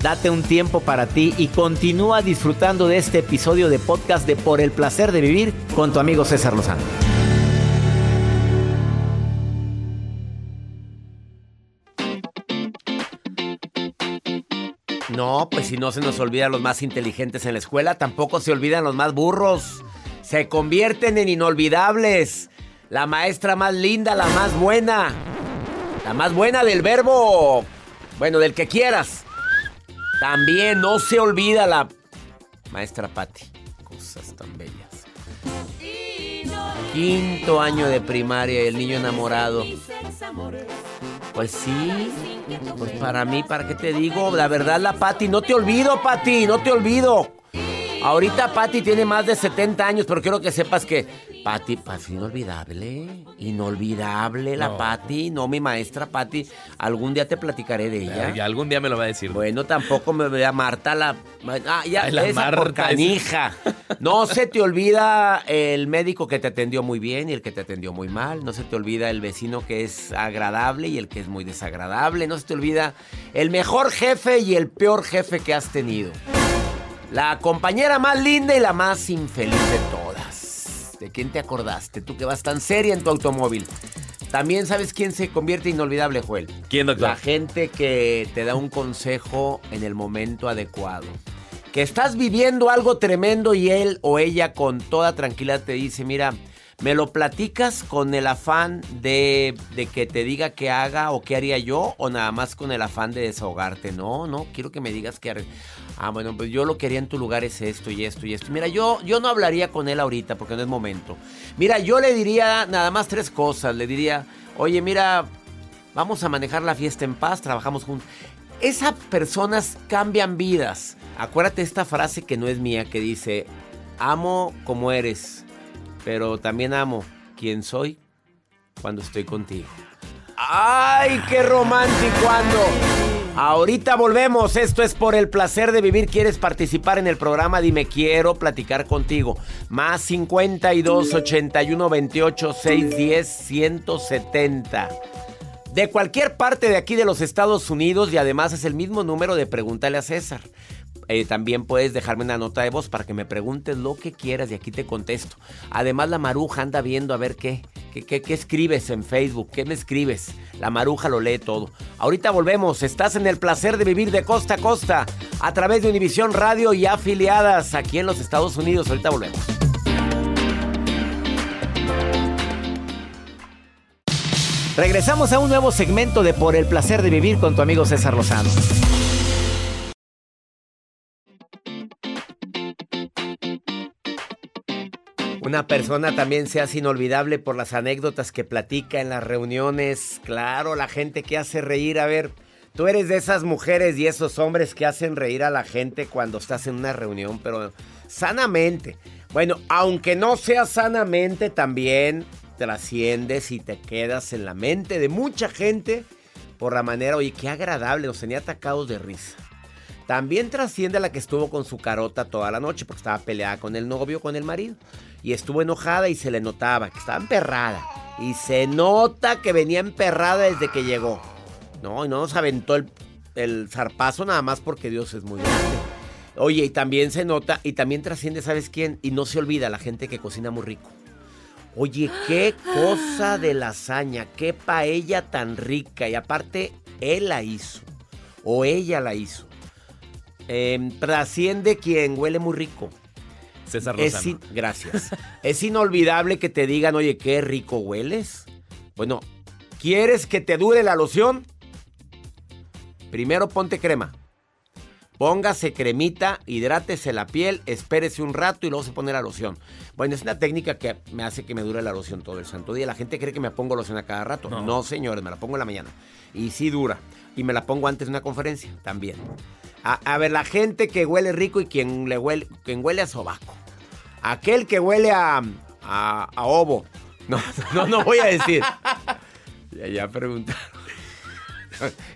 Date un tiempo para ti y continúa disfrutando de este episodio de podcast de Por el placer de vivir con tu amigo César Lozano. No, pues si no se nos olvidan los más inteligentes en la escuela, tampoco se olvidan los más burros. Se convierten en inolvidables. La maestra más linda, la más buena. La más buena del verbo. Bueno, del que quieras. También no se olvida la maestra Patti. Cosas tan bellas. Quinto año de primaria el niño enamorado. Pues sí. Pues para mí, ¿para qué te digo? La verdad, la Patti, no te olvido, Patti, no te olvido. Ahorita Patti tiene más de 70 años, pero quiero que sepas que Patti, Patti, inolvidable, inolvidable la No. Patti, no mi maestra Patti. Algún día te platicaré de ella. Y algún día me lo va a decir. Bueno, tampoco me voy a Marta la... Ah, ya, Ay, la esa por Marta. No se te olvida el médico que te atendió muy bien y el que te atendió muy mal. No se te olvida el vecino que es agradable y el que es muy desagradable. No se te olvida el mejor jefe y el peor jefe que has tenido. La compañera más linda y la más infeliz de todas. ¿De quién te acordaste? Tú que vas tan seria en tu automóvil. También sabes quién se convierte inolvidable, Joel. ¿Quién, doctor? La gente que te da un consejo en el momento adecuado. Que estás viviendo algo tremendo y él o ella con toda tranquilidad te dice, mira, me lo platicas con el afán de, de que te diga qué haga o qué haría yo o nada más con el afán de desahogarte. No, no, quiero que me digas qué haré. Ah, bueno, pues yo lo que haría en tu lugar es esto y esto y esto. Mira, yo, yo no hablaría con él ahorita porque no es momento. Mira, yo le diría nada más tres cosas. Le diría, oye, mira, vamos a manejar la fiesta en paz, trabajamos juntos. Esas personas cambian vidas. Acuérdate esta frase que no es mía, que dice, amo como eres, pero también amo quien soy cuando estoy contigo. ¡Ay, qué romántico ando! Ahorita volvemos. Esto es por el placer de vivir. ¿Quieres participar en el programa? Dime, quiero platicar contigo. Más 52 81 28 610 170. De cualquier parte de aquí de los Estados Unidos y además es el mismo número de Pregúntale a César. Eh, también puedes dejarme una nota de voz para que me preguntes lo que quieras y aquí te contesto. Además la maruja anda viendo a ver qué, qué, escribes en Facebook, qué me escribes. La maruja lo lee todo. Ahorita volvemos, estás en el placer de vivir de costa a costa a través de Univisión Radio y afiliadas aquí en los Estados Unidos. Ahorita volvemos. Regresamos a un nuevo segmento de Por el placer de vivir con tu amigo César Lozano. Una persona también se hace inolvidable por las anécdotas que platica en las reuniones. Claro, la gente que hace reír. A ver, tú eres de esas mujeres y esos hombres que hacen reír a la gente cuando estás en una reunión, pero sanamente. Bueno, aunque no sea sanamente, también trasciendes y te quedas en la mente de mucha gente por la manera, oye, qué agradable, nos tenía atacados de risa. También trasciende a la que estuvo con su carota toda la noche porque estaba peleada con el novio, con el marido. Y estuvo enojada y se le notaba que estaba emperrada. Y se nota que venía emperrada desde que llegó. No, y no nos aventó el, el zarpazo nada más porque Dios es muy grande. Oye, y también se nota, y también trasciende, ¿sabes quién? Y no se olvida la gente que cocina muy rico. Oye, qué cosa de lasaña, qué paella tan rica. Y aparte, él la hizo. o ella la hizo. Em, trasciende quien huele muy rico. César Es Lozano. in- gracias. es inolvidable que te digan, oye, qué rico hueles. Bueno, ¿quieres que te dure la loción? Primero ponte crema. Póngase cremita, hidrátese la piel, espérese un rato y luego se pone la loción. Bueno, es una técnica que me hace que me dure la loción todo el santo día. La gente cree que me pongo loción a cada rato. No. No, señores, me la pongo en la mañana. Y sí dura. Y me la pongo antes de una conferencia también. A, a ver, la gente que huele rico y quien, le huele, quien huele a sobaco. Aquel que huele a, a, a ovo. No, no, no voy a decir. Ya, ya preguntaron.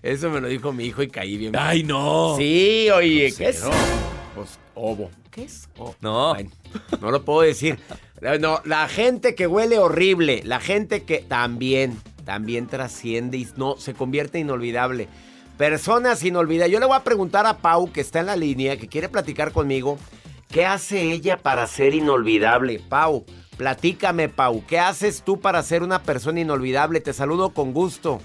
Eso me lo dijo mi hijo y caí bien. ¡Ay, no! Sí, oye, ¿qué es? Cero. Pues ovo. ¿Qué es? Oh, No. bueno, no lo puedo decir. No, la gente que huele horrible, la gente que también, también trasciende y no se convierte inolvidable. Personas inolvidables. Yo le voy a preguntar a Pau, que está en la línea, que quiere platicar conmigo, ¿qué hace ella para ser inolvidable? Pau, platícame, Pau, ¿qué haces tú para ser una persona inolvidable? Te saludo con gusto.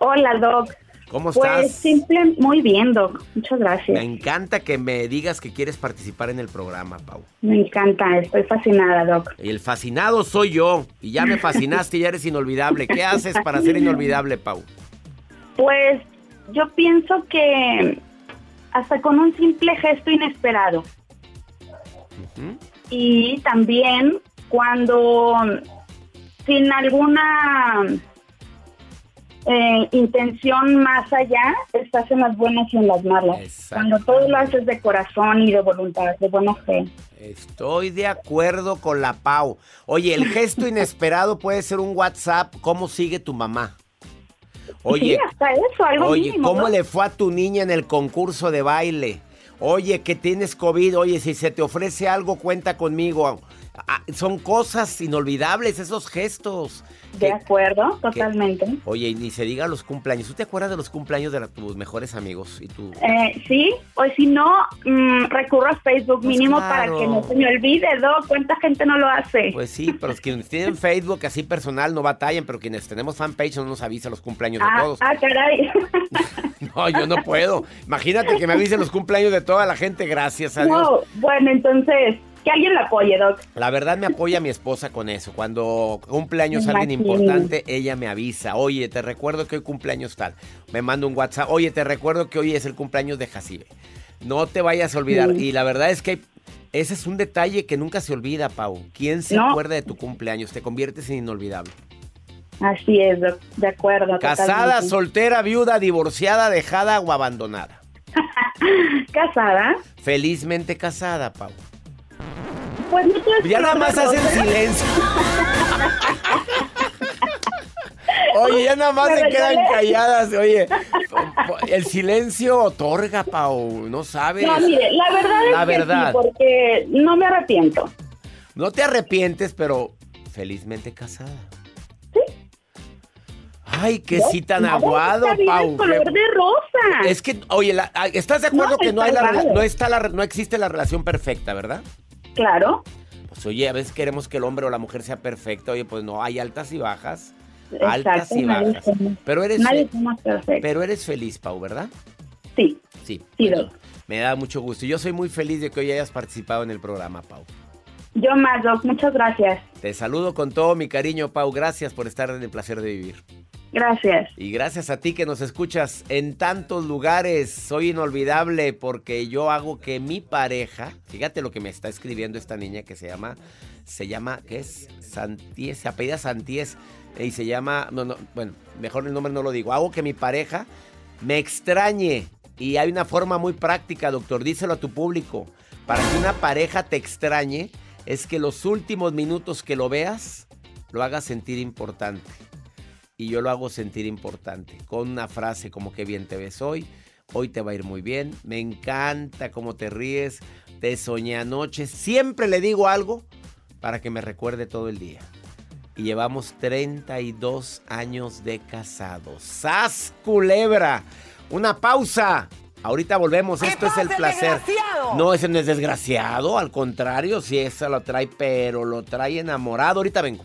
Hola, Doc. ¿Cómo Pues estás? simple, muy bien, Doc. Muchas Me gracias. encanta que me digas que quieres participar en el programa, Pau. Me encanta, estoy fascinada, Doc. Y el fascinado soy yo. Y ya me fascinaste y ya eres inolvidable. ¿Qué haces para ser inolvidable, Pau? Pues yo pienso que hasta con un simple gesto inesperado. Y también cuando sin alguna eh, intención más allá, estás en las buenas y en las malas. Cuando todo lo haces de corazón y de voluntad, de buena fe. Estoy de acuerdo con la Pau. Oye, el gesto inesperado puede ser un WhatsApp. ¿Cómo sigue tu mamá? Oye, sí, hasta eso, algo Oye, mínimo. ¿cómo ¿no? le fue a tu niña en el concurso de baile? Oye, que tienes COVID, oye, si se te ofrece algo, cuenta conmigo. Ah, son cosas inolvidables, esos gestos. De Que- acuerdo, totalmente. Oye, y ni se diga los cumpleaños. ¿Tú te acuerdas de los cumpleaños de la- tus mejores amigos? Y tú. Eh, sí, o si no, mm, recurro a Facebook Pues mínimo claro. para que no se me olvide, ¿no? ¿Cuánta gente no lo hace? Pues sí, pero los quienes tienen Facebook así personal no batallan, pero quienes tenemos fanpage no nos avisa los cumpleaños de ah, todos. ah, caray. No, yo no puedo. Imagínate que me avisen los cumpleaños de toda la gente, gracias a Dios. no, bueno, entonces, que alguien la apoye, Doc. La verdad me apoya mi esposa con eso. Cuando cumpleaños alguien importante, ella me avisa. Oye, te recuerdo que hoy cumpleaños tal. Me manda un WhatsApp. Oye, te recuerdo que hoy es el cumpleaños de Jacibe. No te vayas a olvidar. Sí. Y la verdad es que ese es un detalle que nunca se olvida, Pau. ¿Quién se No. acuerda de tu cumpleaños? Te conviertes en inolvidable. Así es, Doc, de acuerdo. Casada, totalmente. soltera, viuda, divorciada, dejada o abandonada. Casada, Felizmente casada, Pau. Pues no te Ya nada más hacen silencio. Oye, ya nada más se quedan calladas. Oye, el silencio otorga, Pau. No sabes. No, mire, la verdad es La que verdad. sí, porque no me arrepiento. No te arrepientes, pero felizmente casada. Sí. Ay, qué sí tan aguado, Pau. es color de rosa. Es que, oye, la- ¿estás de acuerdo No, que no hay la, no está la, no existe la relación perfecta, verdad? Claro, Pues oye, a veces queremos que el hombre o la mujer sea perfecta. Oye, pues no, hay altas y bajas. exacto. altas y bajas. somos- Pero eres, somos pero eres feliz, Pau, ¿verdad? Sí, Sí. Sí, Bueno, me da mucho gusto. Yo soy muy feliz de que hoy hayas participado en el programa, Pau. yo más, Doc. Muchas gracias. Te saludo con todo mi cariño, Pau. Gracias por estar en el placer de vivir. Gracias. Y gracias a ti que nos escuchas en tantos lugares. Soy inolvidable porque yo hago que mi pareja, fíjate lo que me está escribiendo esta niña que se llama, se llama, ¿qué es? Santies, se apellida Santies y se llama, no, no, bueno, mejor el nombre no lo digo. Hago que mi pareja me extrañe y hay una forma muy práctica, doctor, díselo a tu público. Para que una pareja te extrañe es que los últimos minutos que lo veas lo hagas sentir importante y yo lo hago sentir importante con una frase como que bien te ves hoy, hoy te va a ir muy bien, me encanta cómo te ríes, te soñé anoche, siempre le digo algo para que me recuerde todo el día. Y llevamos 32 años de casados. ¡Sas culebra! Una pausa. Ahorita volvemos, esto es el placer. No, ese no es desgraciado, al contrario, si esa lo trae, pero lo trae enamorado. Ahorita vengo.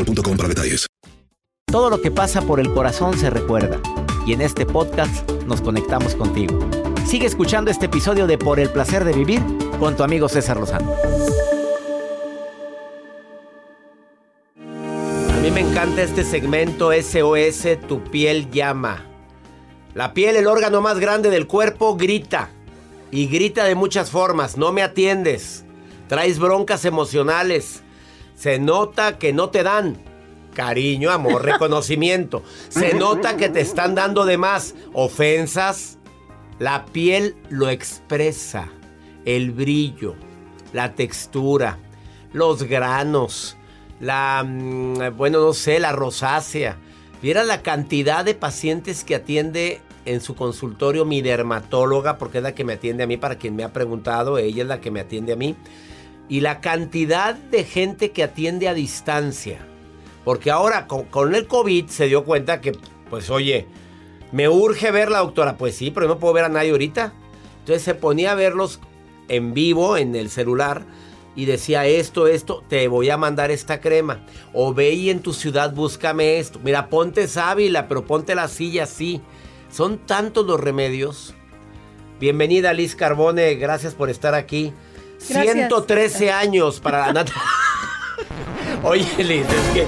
boostmobile.com para detalles. Todo lo que pasa por el corazón se recuerda. Y en este podcast nos conectamos contigo. Sigue escuchando este episodio de Por el placer de vivir con tu amigo César Lozano. A mí me encanta este segmento SOS Tu piel llama. La piel, el órgano más grande del cuerpo, grita. Y grita de muchas formas. No me atiendes. Traes broncas emocionales. Se nota que no te dan cariño, amor, reconocimiento. Se nota que te están dando de más ofensas. La piel lo expresa. El brillo, la textura, los granos, la, mm, bueno, no sé, la rosácea. Viera la cantidad de pacientes que atiende en su consultorio mi dermatóloga, porque es la que me atiende a mí, para quien me ha preguntado, ella es la que me atiende a mí. Y la cantidad de gente que atiende a distancia. Porque ahora con, el COVID se dio cuenta que, pues oye, me urge ver la doctora. Pues sí, pero no puedo ver a nadie ahorita. Entonces se ponía a verlos en vivo en el celular y decía esto, esto, te voy a mandar esta crema. O ve y en tu ciudad búscame esto. Mira, ponte sábila, pero ponte la silla así. Son tantos los remedios. Bienvenida Liz Carbone, gracias por estar aquí. Gracias. 113 años para la nata. Oye, Liz, es que.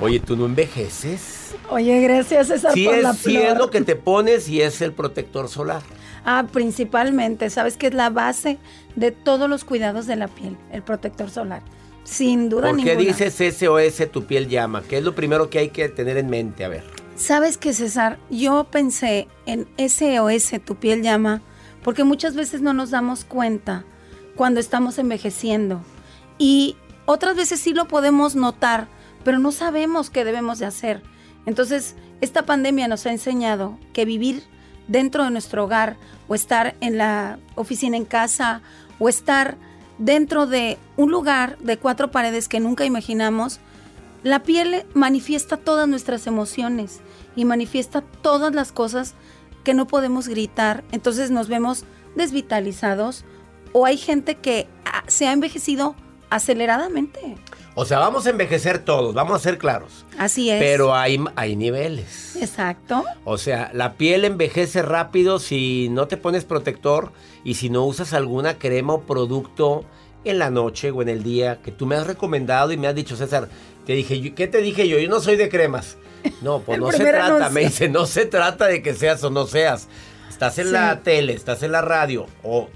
Oye, tú no envejeces. Oye, gracias César Sí por la es, sí es flor. lo que te pones y es el protector solar. Ah, principalmente, sabes que es la base de todos los cuidados de la piel, el protector solar. Sin duda ¿Por qué ninguna. dices SOS tu piel llama? ¿Qué es lo primero que hay que tener en mente? A ver. Sabes que César, yo pensé en SOS, tu piel llama, porque muchas veces no nos damos cuenta cuando estamos envejeciendo. Y otras veces sí lo podemos notar, pero no sabemos qué debemos de hacer. Entonces, esta pandemia nos ha enseñado que vivir dentro de nuestro hogar o estar en la oficina en casa o estar dentro de un lugar de cuatro paredes que nunca imaginamos, la piel manifiesta todas nuestras emociones y manifiesta todas las cosas que no podemos gritar. Entonces nos vemos desvitalizados o hay gente que ah, se ha envejecido aceleradamente. O sea, vamos a envejecer todos, vamos a ser claros. Así es. Pero hay, hay niveles. Exacto. O sea, la piel envejece rápido si no te pones protector y si no usas alguna crema o producto en la noche o en el día que tú me has recomendado y me has dicho, César, te dije, ¿qué te dije yo? Yo no soy de cremas. No, pues no se trata, anuncio. me dice, no se trata de que seas o no seas. Estás en Sí. la tele, estás en la radio o...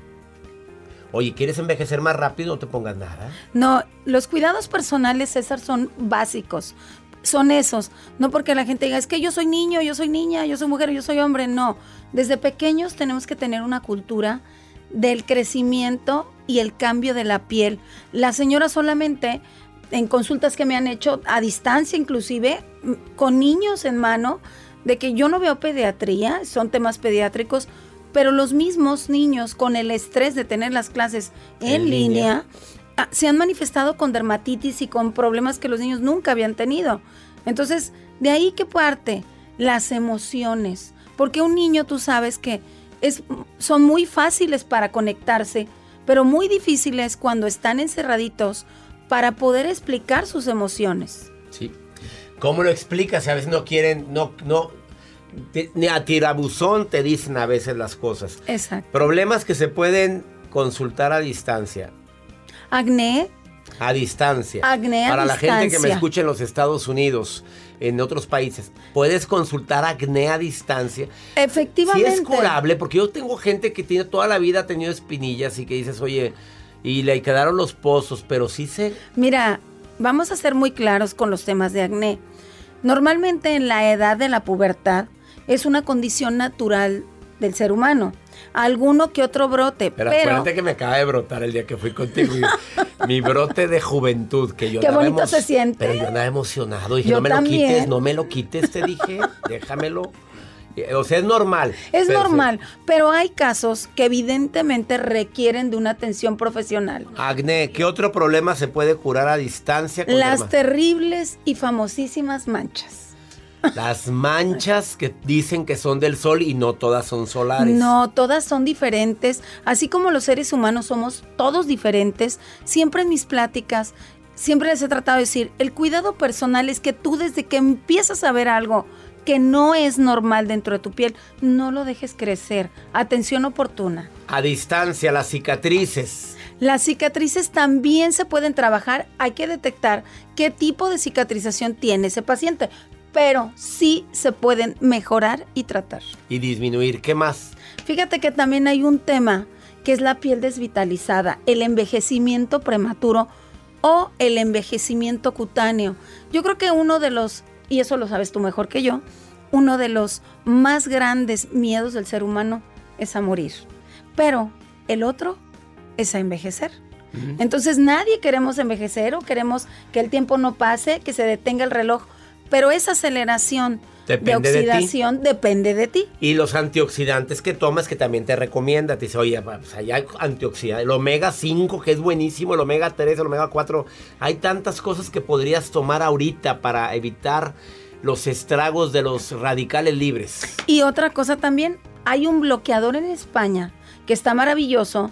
Oye, ¿quieres envejecer más rápido? No te pongas nada. No, los cuidados personales, César, son básicos. Son esos. No porque la gente diga, es que yo soy niño, yo soy niña, yo soy mujer, yo soy hombre. No. Desde pequeños tenemos que tener una cultura del crecimiento y el cambio de la piel. La señora solamente, en consultas que me han hecho a distancia inclusive, m- con niños en mano, de que yo no veo pediatría, son temas pediátricos, pero los mismos niños con el estrés de tener las clases en, En línea. línea, ah, se han manifestado con dermatitis y con problemas que los niños nunca habían tenido. Entonces, de ahí que parte las emociones, porque un niño tú sabes que es, son muy fáciles para conectarse, pero muy difíciles cuando están encerraditos para poder explicar sus emociones. Sí. ¿Cómo lo explicas? A veces no quieren, no, no, ni a tirabuzón te dicen a veces las cosas. Exacto. Problemas que se pueden consultar a distancia. Acné, A distancia. Acné a Para la gente que me escucha en los Estados Unidos, en otros países, puedes consultar acné a distancia. Sí Efectivamente. es curable, porque yo tengo gente que tiene toda la vida ha tenido espinillas y que dices, oye, y le quedaron los pozos, pero sí se... Mira, vamos a ser muy claros con los temas de acné. Normalmente en la edad de la pubertad es una condición natural del ser humano. Alguno que otro brote, Pero, pero, acuérdate que me acaba de brotar el día que fui contigo. mi brote de juventud, que yo Qué bonito se siente. Pero yo andaba emocionado. Dije, Yo no me también. lo quites, no me lo quites, te dije, déjamelo. Eh, O sea, es normal. es Pero- normal, pero hay casos que evidentemente requieren de una atención profesional. Acné, ¿qué otro problema se puede curar a distancia? con Las derma- terribles y famosísimas manchas. Las manchas que dicen que son del sol y no todas son solares. No, todas son diferentes. Así como los seres humanos somos todos diferentes, siempre en mis pláticas, siempre les he tratado de decir, el cuidado personal es que tú desde que empiezas a ver algo que no es normal dentro de tu piel, no lo dejes crecer. Atención oportuna. A distancia, las cicatrices. Las cicatrices también se pueden trabajar. Hay que detectar qué tipo de cicatrización tiene ese paciente, pero sí se pueden mejorar y tratar. Y disminuir. ¿Qué más? Fíjate que también hay un tema que es la piel desvitalizada, el envejecimiento prematuro o el envejecimiento cutáneo. Yo creo que uno de los, y eso lo sabes tú mejor que yo, uno de los más grandes miedos del ser humano es a morir. Pero el otro es a envejecer. Entonces nadie queremos envejecer o queremos que el tiempo no pase, que se detenga el reloj, pero esa aceleración Depende de de ti. oxidación depende de ti. Y los antioxidantes que tomas que también te recomienda. Te dice, oye, pues allá hay antioxidantes. El omega 5, que es buenísimo, el omega 3, el omega 4. Hay tantas cosas que podrías tomar ahorita para evitar los estragos de los radicales libres. Y otra cosa también, hay un bloqueador en España que está maravilloso,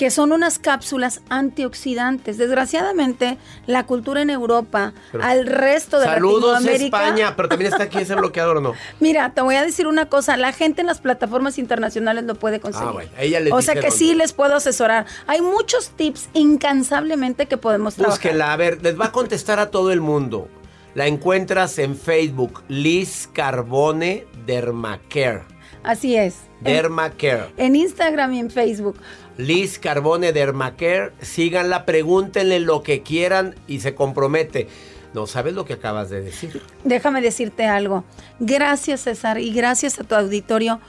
que son unas cápsulas antioxidantes. Desgraciadamente, la cultura en Europa, Pero- al resto de Saludos Latinoamérica. España, pero también está aquí ese bloqueador no. Mira, te voy a decir una cosa, la gente en las plataformas internacionales lo puede conseguir. Ah, bueno, ella les o sea que sí les puedo asesorar. Hay muchos tips incansablemente que podemos trabajar. Búsquela, a ver, les va a contestar a todo el mundo. La encuentras en Facebook, Liz Carbone Dermacare. Así es. Dermacare. en Instagram y en Facebook. Liz Carbone Dermacare, síganla, pregúntenle lo que quieran y se compromete. No sabes lo que acabas de decir. Déjame decirte algo. Gracias César y gracias a tu auditorio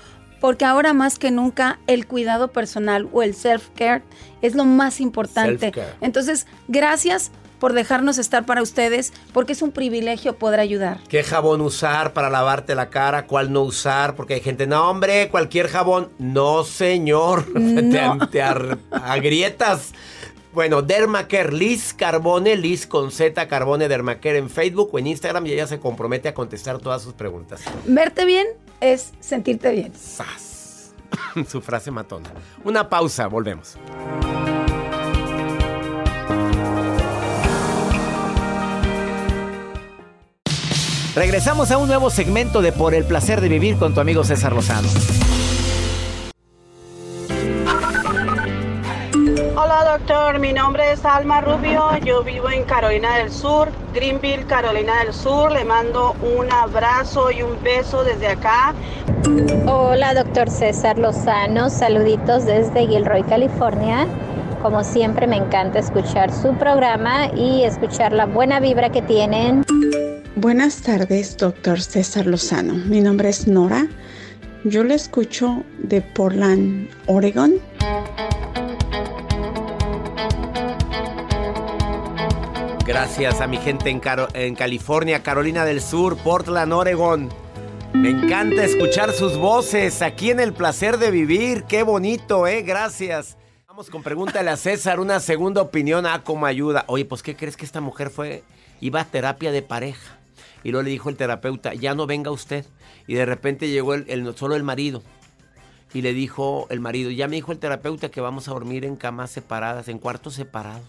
porque ahora más que nunca el cuidado personal o el self-care es lo más importante. Entonces, gracias por dejarnos estar para ustedes porque es un privilegio poder ayudar. ¿Qué jabón usar para lavarte la cara? ¿Cuál no usar? Porque hay gente, no hombre, cualquier jabón. No, señor. No. Te, agrietas. Bueno, Dermacare, Liz Carbone, Liz con Z, Carbone Dermacare en Facebook o en Instagram y ella se compromete a contestar todas sus preguntas. Verte bien es sentirte bien. ¡Sas! Su frase matona. Una pausa, volvemos. Regresamos a un nuevo segmento de Por el placer de vivir con tu amigo César Lozano. Hola doctor, mi nombre es Alma Rubio, yo vivo en Carolina del Sur, Greenville, Carolina del Sur. Le mando un abrazo y un beso desde acá. Hola, doctor César Lozano. Saluditos desde Gilroy, California. Como siempre, me encanta escuchar su programa y escuchar la buena vibra que tienen. Buenas tardes, doctor César Lozano. Mi nombre es Nora. Yo le escucho de Portland, Oregon. Gracias a mi gente en, California, Carolina del Sur, Portland, Oregon. Me encanta escuchar sus voces aquí en El Placer de Vivir. Qué bonito, ¿eh? Gracias. Vamos con pregúntale a César una segunda opinión a cómo ayuda. Oye, pues ¿qué crees que esta mujer fue? Iba a terapia de pareja. Y luego le dijo el terapeuta, ya no venga usted. Y de repente llegó el, el- solo el marido. Y le dijo el marido, ya me dijo el terapeuta que vamos a dormir en camas separadas, en cuartos separados.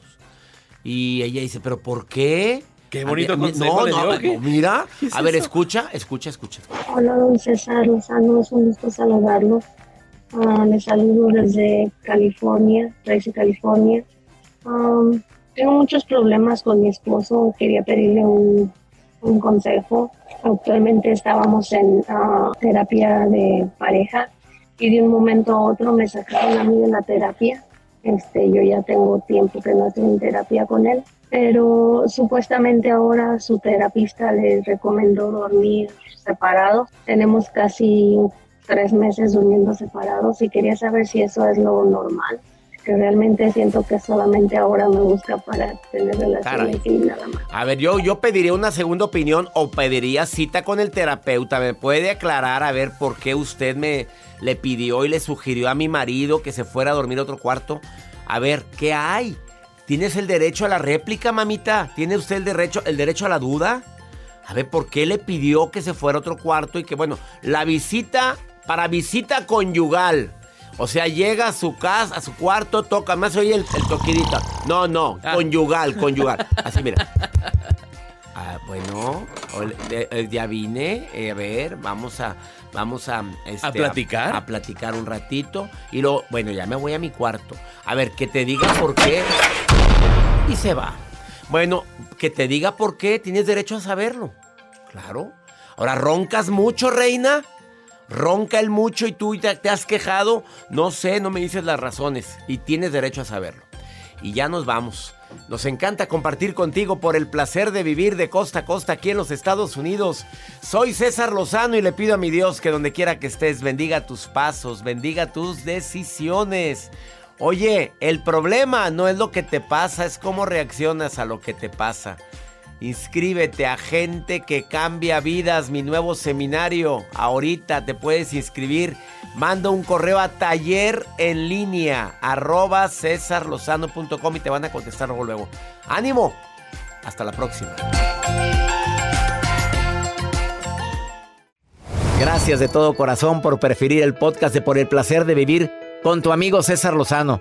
Y ella dice, ¿pero por qué? Qué bonito A mí- consejo No, le no, dio, ¿qué? no, mira. ¿Qué es a ver, eso? escucha, escucha, escucha. Hola, don César Lozano, es un gusto saludarlo. Ah, le saludo desde California, Tracy, California. Am, Tengo muchos problemas con mi esposo, quería pedirle un, un consejo. Actualmente estábamos en ah, terapia de pareja y de un momento a otro me sacaron a mí de la terapia. Este, yo ya tengo tiempo que no estoy en terapia con él, pero supuestamente ahora su terapista le recomendó dormir separados. Tenemos casi tres meses durmiendo separados y quería saber si eso es lo normal que realmente siento que solamente ahora me busca para tener relaciones y nada más. A ver, yo, yo pediría una segunda opinión o pediría cita con el terapeuta. ¿Me puede aclarar a ver por qué usted me le pidió y le sugirió a mi marido que se fuera a dormir a otro cuarto? A ver, ¿qué hay? ¿Tienes el derecho a la réplica, mamita? ¿Tiene usted el derecho, el derecho a la duda? A ver, ¿por qué le pidió que se fuera a otro cuarto y que, bueno, la visita para visita conyugal? O sea, llega a su casa, a su cuarto, toca, más oye el, el toquidito. No, no, Ah. conyugal, conyugal. Así, mira. Ah, bueno, eh, eh, ya vine. eh, a ver, vamos a, vamos a, este, ¿A platicar? A, platicar un ratito. Y luego, bueno, ya me voy a mi cuarto. A ver, que te diga por qué. Y se va. Bueno, que te diga por qué. Tienes derecho a saberlo. Claro. Ahora, ¿roncas mucho, reina? Ronca el mucho y tú te, has quejado. No sé, no me dices las razones. Y tienes derecho a saberlo. Y ya nos vamos. Nos encanta compartir contigo por el placer de vivir de costa a costa aquí en los Estados Unidos. Soy César Lozano y le pido a mi Dios que donde quiera que estés bendiga tus pasos, bendiga tus decisiones. Oye, el problema no es lo que te pasa, es cómo reaccionas a lo que te pasa. Inscríbete a Gente que Cambia Vidas, mi nuevo seminario. Ahorita te puedes inscribir. Manda un correo a taller en línea arroba cesarlozano.com y te van a contestar luego. luego. ¡Ánimo! Hasta la próxima. Gracias de todo corazón por preferir el podcast de Por el placer de vivir con tu amigo César Lozano.